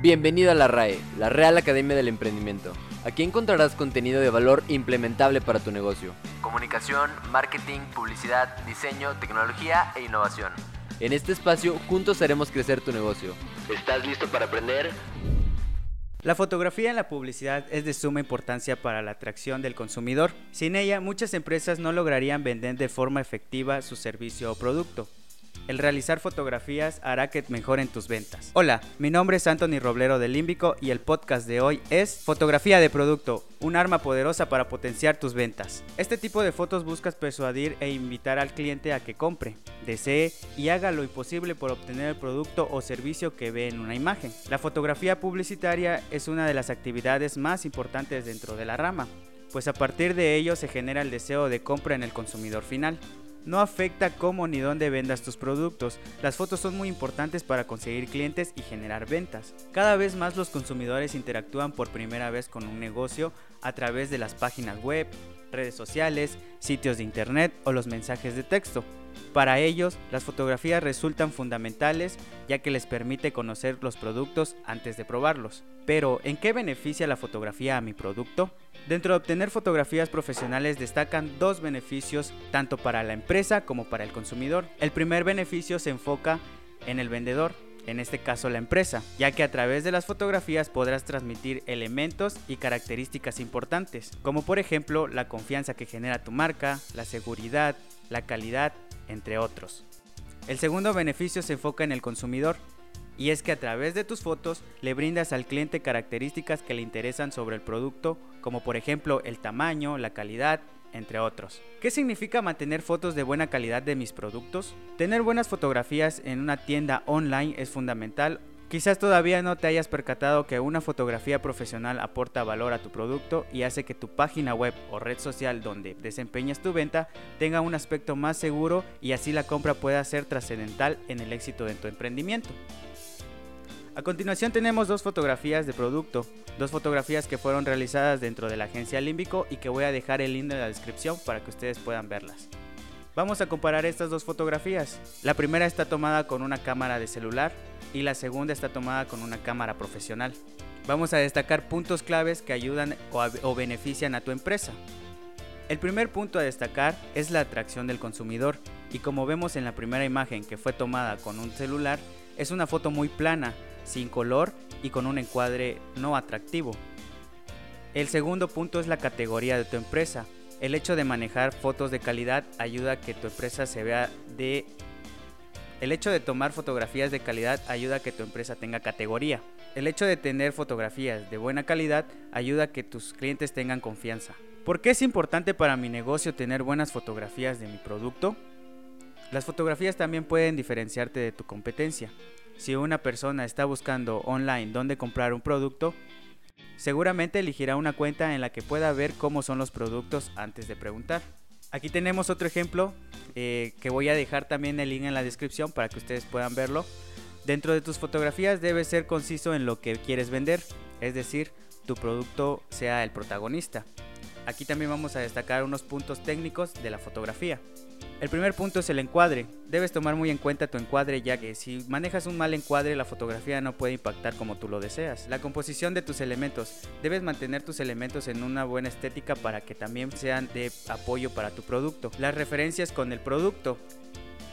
Bienvenido a la RAE, la Real Academia del Emprendimiento. Aquí encontrarás contenido de valor implementable para tu negocio. Comunicación, marketing, publicidad, diseño, tecnología e innovación. En este espacio juntos haremos crecer tu negocio. ¿Estás listo para aprender? La fotografía en la publicidad es de suma importancia para la atracción del consumidor. Sin ella, muchas empresas no lograrían vender de forma efectiva su servicio o producto. El realizar fotografías hará que mejoren tus ventas. Hola, mi nombre es Anthony Roblero de Límbico y el podcast de hoy es Fotografía de producto, un arma poderosa para potenciar tus ventas. Este tipo de fotos buscas persuadir e invitar al cliente a que compre, desee y haga lo imposible por obtener el producto o servicio que ve en una imagen. La fotografía publicitaria es una de las actividades más importantes dentro de la rama, pues a partir de ello se genera el deseo de compra en el consumidor final no afecta cómo ni dónde vendas tus productos. Las fotos son muy importantes para conseguir clientes y generar ventas. Cada vez más los consumidores interactúan por primera vez con un negocio a través de las páginas web, redes sociales, sitios de internet o los mensajes de texto. Para ellos, las fotografías resultan fundamentales ya que les permite conocer los productos antes de probarlos. Pero, ¿en qué beneficia la fotografía a mi producto? Dentro de obtener fotografías profesionales destacan dos beneficios tanto para la empresa como para el consumidor. El primer beneficio se enfoca en el vendedor, en este caso la empresa, ya que a través de las fotografías podrás transmitir elementos y características importantes, como por ejemplo la confianza que genera tu marca, la seguridad, la calidad, entre otros. El segundo beneficio se enfoca en el consumidor, y es que a través de tus fotos le brindas al cliente características que le interesan sobre el producto, como por ejemplo el tamaño, la calidad, entre otros. ¿Qué significa mantener fotos de buena calidad de mis productos? Tener buenas fotografías en una tienda online es fundamental Quizás todavía no te hayas percatado que una fotografía profesional aporta valor a tu producto y hace que tu página web o red social donde desempeñas tu venta tenga un aspecto más seguro y así la compra pueda ser trascendental en el éxito de tu emprendimiento. A continuación tenemos dos fotografías de producto, dos fotografías que fueron realizadas dentro de la agencia Límbico y que voy a dejar el link en la descripción para que ustedes puedan verlas. Vamos a comparar estas dos fotografías. La primera está tomada con una cámara de celular y la segunda está tomada con una cámara profesional. Vamos a destacar puntos claves que ayudan o, benefician a tu empresa. El primer punto a destacar es la atracción del consumidor y como vemos en la primera imagen que fue tomada con un celular, es una foto muy plana, sin color y con un encuadre no atractivo. El segundo punto es la categoría de tu empresa. El hecho de manejar fotos de calidad ayuda a que tu empresa se vea de... El hecho de tomar fotografías de calidad ayuda a que tu empresa tenga categoría. El hecho de tener fotografías de buena calidad ayuda a que tus clientes tengan confianza. ¿Por qué es importante para mi negocio tener buenas fotografías de mi producto? Las fotografías también pueden diferenciarte de tu competencia. Si una persona está buscando online dónde comprar un producto, Seguramente elegirá una cuenta en la que pueda ver cómo son los productos antes de preguntar. Aquí tenemos otro ejemplo eh, que voy a dejar también el link en la descripción para que ustedes puedan verlo. Dentro de tus fotografías debes ser conciso en lo que quieres vender, es decir, tu producto sea el protagonista. Aquí también vamos a destacar unos puntos técnicos de la fotografía. El primer punto es el encuadre. Debes tomar muy en cuenta tu encuadre ya que si manejas un mal encuadre la fotografía no puede impactar como tú lo deseas. La composición de tus elementos. Debes mantener tus elementos en una buena estética para que también sean de apoyo para tu producto. Las referencias con el producto.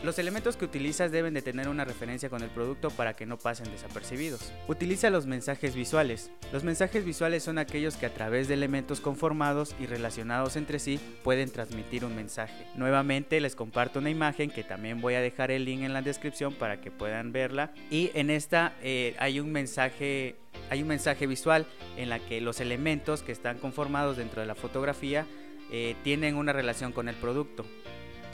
Los elementos que utilizas deben de tener una referencia con el producto para que no pasen desapercibidos. Utiliza los mensajes visuales. Los mensajes visuales son aquellos que a través de elementos conformados y relacionados entre sí pueden transmitir un mensaje. Nuevamente les comparto una imagen que también voy a dejar el link en la descripción para que puedan verla. Y en esta eh, hay un mensaje hay un mensaje visual en la que los elementos que están conformados dentro de la fotografía eh, tienen una relación con el producto.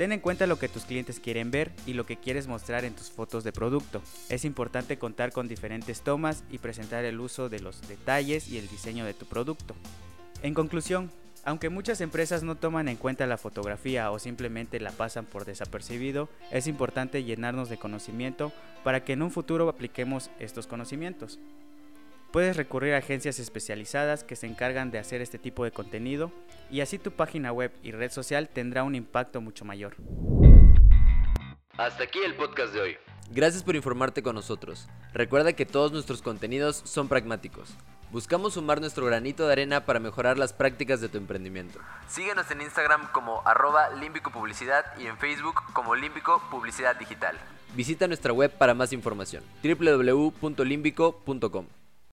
Ten en cuenta lo que tus clientes quieren ver y lo que quieres mostrar en tus fotos de producto. Es importante contar con diferentes tomas y presentar el uso de los detalles y el diseño de tu producto. En conclusión, aunque muchas empresas no toman en cuenta la fotografía o simplemente la pasan por desapercibido, es importante llenarnos de conocimiento para que en un futuro apliquemos estos conocimientos. Puedes recurrir a agencias especializadas que se encargan de hacer este tipo de contenido y así tu página web y red social tendrá un impacto mucho mayor. Hasta aquí el podcast de hoy. Gracias por informarte con nosotros. Recuerda que todos nuestros contenidos son pragmáticos. Buscamos sumar nuestro granito de arena para mejorar las prácticas de tu emprendimiento. Síguenos en Instagram como arroba límbico publicidad y en Facebook como límbico publicidad digital. Visita nuestra web para más información www.limbico.com.